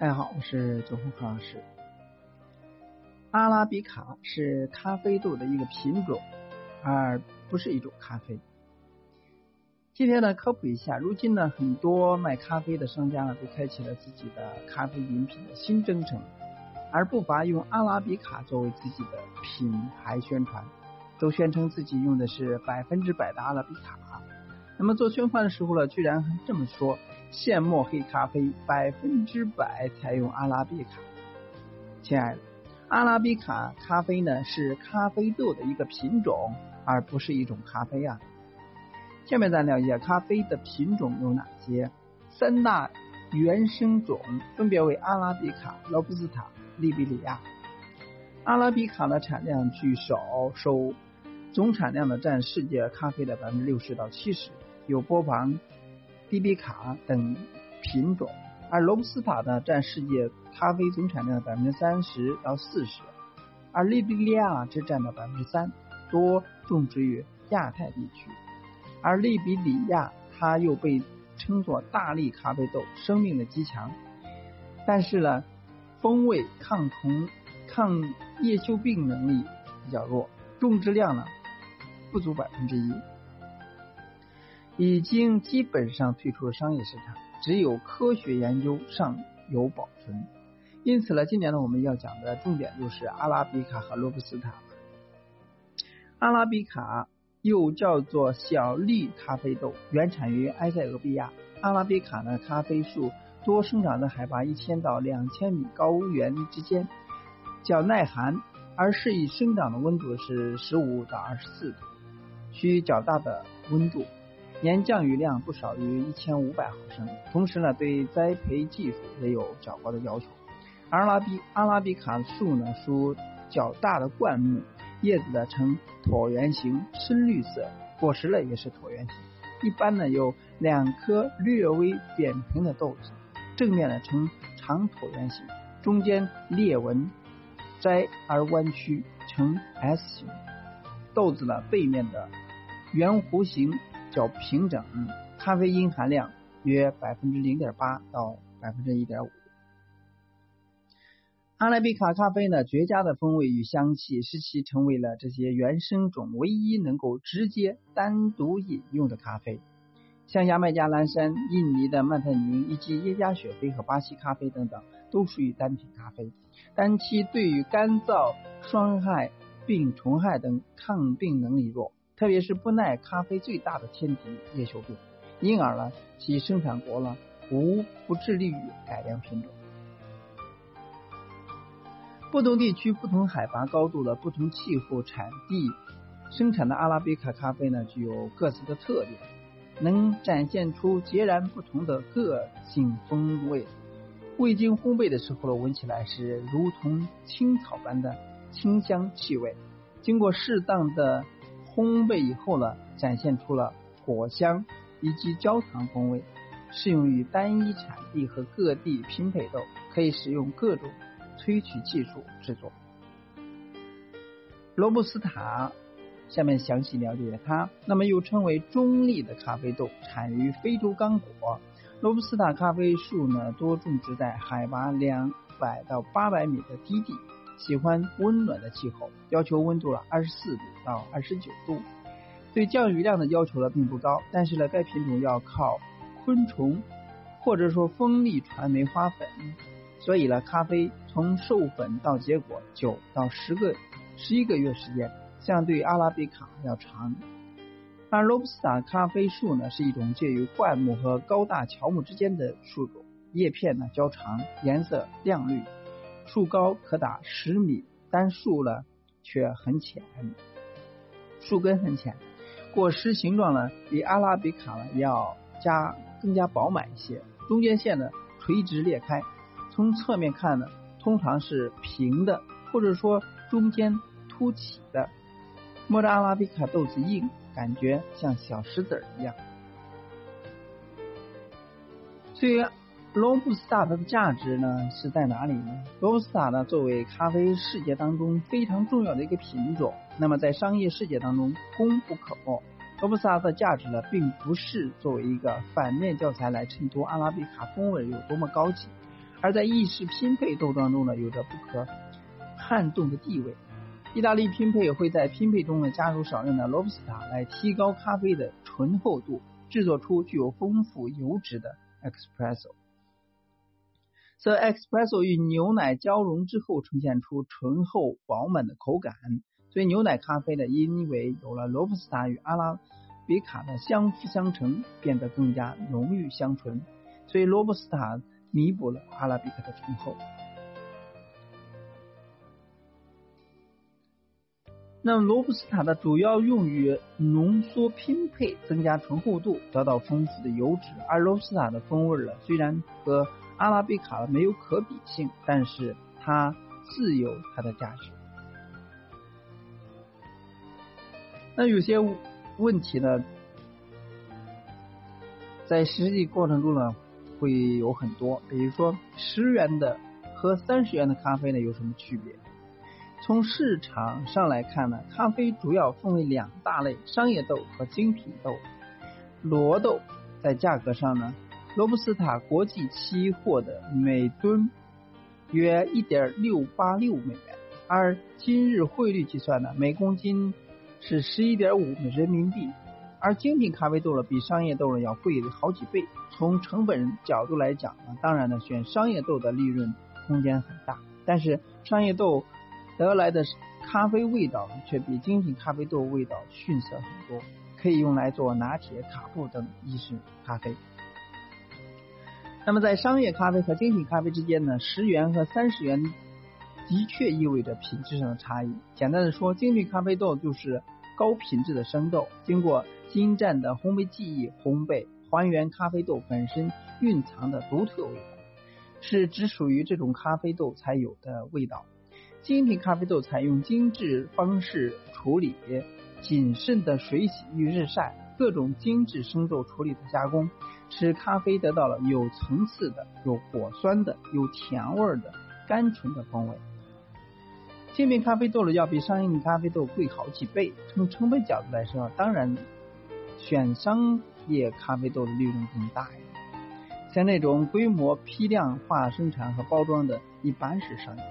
大家好，我是九红何老师。阿拉比卡是咖啡豆的一个品种，而不是一种咖啡。今天呢，科普一下，如今呢，很多卖咖啡的商家呢，都开启了自己的咖啡饮品的新征程，而不乏用阿拉比卡作为自己的品牌宣传，都宣称自己用的是百分之百的阿拉比卡。那么做宣传的时候呢，居然还这么说。现磨黑咖啡百分之百采用阿拉比卡，亲爱的，阿拉比卡咖啡呢是咖啡豆的一个品种，而不是一种咖啡啊。下面咱了解咖啡的品种有哪些？三大原生种分别为阿拉比卡、罗布斯塔、利比里亚。阿拉比卡的产量居首，收总产量呢占世界咖啡的百分之六十到七十，有波旁。迪比卡等品种，而罗布斯塔呢占世界咖啡总产量的百分之三十到四十，而利比利亚只占到百分之三，多种植于亚太地区。而利比里亚它又被称作大力咖啡豆，生命的极强，但是呢，风味抗虫、抗叶锈病能力比较弱，种植量呢不足百分之一。已经基本上退出了商业市场，只有科学研究尚有保存。因此呢，今年呢我们要讲的重点就是阿拉比卡和罗布斯塔。阿拉比卡又叫做小粒咖啡豆，原产于埃塞俄比亚。阿拉比卡呢，咖啡树多生长在海拔一千到两千米高原之间，较耐寒，而适宜生长的温度是十五到二十四度，需较大的温度。年降雨量不少于一千五百毫升，同时呢，对栽培技术也有较高的要求。阿拉比阿拉比卡树呢，属较大的灌木，叶子呢呈椭圆形，深绿色，果实呢也是椭圆形。一般呢有两颗略微扁平的豆子，正面呢呈长椭圆形，中间裂纹窄而弯曲，呈 S 形。豆子呢背面的圆弧形。较平整，咖啡因含量约百分之零点八到百分之一点五。阿拉比卡咖啡呢，绝佳的风味与香气，使其成为了这些原生种唯一能够直接单独饮用的咖啡。像牙买加蓝山、印尼的曼特宁以及耶加雪菲和巴西咖啡等等，都属于单品咖啡，但其对于干燥、霜害、病虫害等抗病能力弱。特别是不耐咖啡最大的天敌叶锈病，因而呢，其生产国呢无不致力于改良品种。不同地区、不同海拔高度的不同气候产地生产的阿拉比卡咖啡呢，具有各自的特点，能展现出截然不同的个性风味。未经烘焙的时候呢，闻起来是如同青草般的清香气味，经过适当的。烘焙以后呢，展现出了果香以及焦糖风味，适用于单一产地和各地拼配豆，可以使用各种萃取技术制作。罗布斯塔，下面详细了解它。那么又称为中立的咖啡豆，产于非洲刚果。罗布斯塔咖啡树呢，多种植在海拔两百到八百米的低地。喜欢温暖的气候，要求温度了二十四度到二十九度。对降雨量的要求呢并不高，但是呢该品种要靠昆虫或者说风力传媒花粉，所以呢咖啡从授粉到结果九到十个十一个月时间，相对阿拉比卡要长。而罗布斯塔咖啡树呢是一种介于灌木和高大乔木之间的树种，叶片呢较长，颜色亮绿。树高可达十米，但树呢却很浅，树根很浅，果实形状呢比阿拉比卡呢要加更加饱满一些，中间线呢垂直裂开，从侧面看呢通常是平的，或者说中间凸起的。摸着阿拉比卡豆子硬，感觉像小石子一样。虽然。罗布斯塔的价值呢是在哪里呢？罗布斯塔呢作为咖啡世界当中非常重要的一个品种，那么在商业世界当中功不可没。罗布斯塔的价值呢，并不是作为一个反面教材来衬托阿拉比卡风味有多么高级，而在意式拼配豆当中呢，有着不可撼动的地位。意大利拼配会在拼配中呢加入少量的罗布斯塔，来提高咖啡的醇厚度，制作出具有丰富油脂的 espresso。在 espresso 与牛奶交融之后，呈现出醇厚饱满的口感。所以牛奶咖啡呢，因为有了罗布斯塔与阿拉比卡的相辅相成，变得更加浓郁香醇。所以罗布斯塔弥补了阿拉比卡的醇厚。那么罗布斯塔的主要用于浓缩拼配，增加醇厚度，得到丰富的油脂。而罗布斯塔的风味呢，虽然和阿拉比卡没有可比性，但是它自有它的价值。那有些问题呢，在实际过程中呢，会有很多，比如说十元的和三十元的咖啡呢有什么区别？从市场上来看呢，咖啡主要分为两大类：商业豆和精品豆。罗豆在价格上呢，罗布斯塔国际期货的每吨约一点六八六美元，而今日汇率计算呢，每公斤。是十一点五人民币，而精品咖啡豆呢，比商业豆呢要贵好几倍。从成本角度来讲呢，当然呢，选商业豆的利润空间很大，但是商业豆得来的咖啡味道却比精品咖啡豆味道逊色很多，可以用来做拿铁、卡布等意式咖啡。那么在商业咖啡和精品咖啡之间呢，十元和三十元。的确意味着品质上的差异。简单的说，精品咖啡豆就是高品质的生豆，经过精湛的烘焙技艺烘焙，还原咖啡豆本身蕴藏的独特味道，是只属于这种咖啡豆才有的味道。精品咖啡豆采用精致方式处理，谨慎的水洗与日晒，各种精致生豆处理的加工，使咖啡得到了有层次的、有果酸的、有甜味的、甘醇的风味。精品咖啡豆呢，要比商业咖啡豆贵好几倍。从成本角度来说，当然选商业咖啡豆的利润更大呀。像那种规模批量化生产和包装的，一般是商业。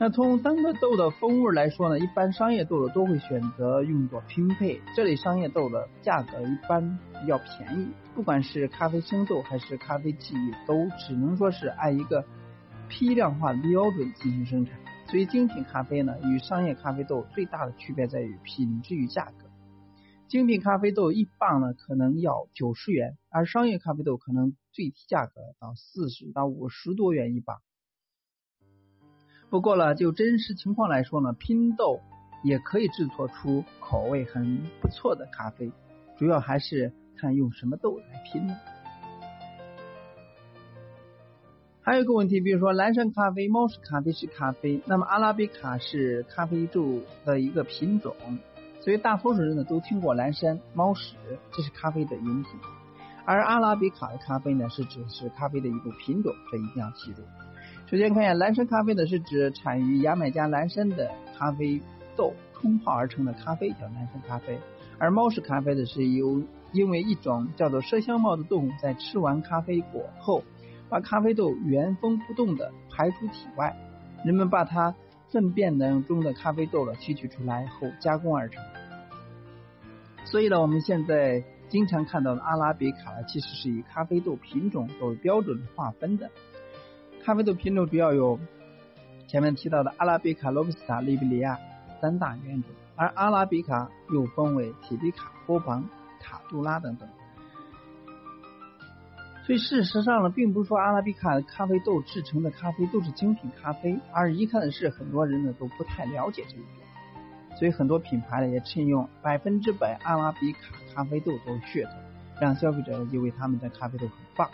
那从单个豆的风味来说呢，一般商业豆的都会选择用作拼配。这类商业豆的价格一般比较便宜，不管是咖啡生豆还是咖啡技艺，都只能说是按一个。批量化标准进行生产，所以精品咖啡呢与商业咖啡豆最大的区别在于品质与价格。精品咖啡豆一磅呢可能要九十元，而商业咖啡豆可能最低价格到四十到五十多元一磅。不过呢，就真实情况来说呢，拼豆也可以制作出口味很不错的咖啡，主要还是看用什么豆来拼的。还有一个问题，比如说蓝山咖啡、猫屎咖啡是咖啡，那么阿拉比卡是咖啡豆的一个品种，所以大多数人呢都听过蓝山、猫屎，这是咖啡的饮品，而阿拉比卡的咖啡呢是指是咖啡的一个品种，这一定要记住。首先看一下蓝山咖啡呢是指产于牙买加蓝山的咖啡豆冲泡而成的咖啡叫蓝山咖啡，而猫屎咖啡呢是由因为一种叫做麝香猫的动物在吃完咖啡果后。把咖啡豆原封不动的排出体外，人们把它粪便当中的咖啡豆了提取出来后加工而成。所以呢，我们现在经常看到的阿拉比卡其实是以咖啡豆品种作为标准划分的。咖啡豆品种主要有前面提到的阿拉比卡、罗布斯塔、利比里亚三大原种，而阿拉比卡又分为提比卡、波旁、塔杜拉等等。所以事实上呢，并不是说阿拉比卡咖啡豆制成的咖啡都是精品咖啡，而遗憾的是，很多人呢都不太了解这一点。所以很多品牌呢也趁用百分之百阿拉比卡咖啡豆作为噱头，让消费者以为他们的咖啡豆很棒。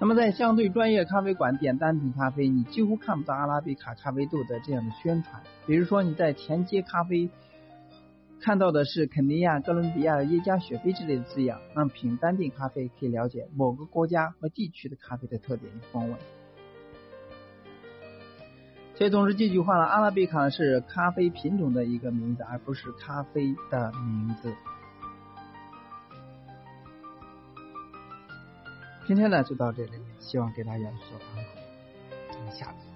那么在相对专业咖啡馆点单品咖啡，你几乎看不到阿拉比卡咖啡豆的这样的宣传。比如说你在前街咖啡。看到的是肯尼亚、哥伦比亚、耶加雪菲之类的字样，那品单品咖啡可以了解某个国家和地区的咖啡的特点与风味。所以总之这句话呢，阿拉比卡是咖啡品种的一个名字，而不是咖啡的名字。今天呢就到这里，希望给大家有所帮助。我们下次。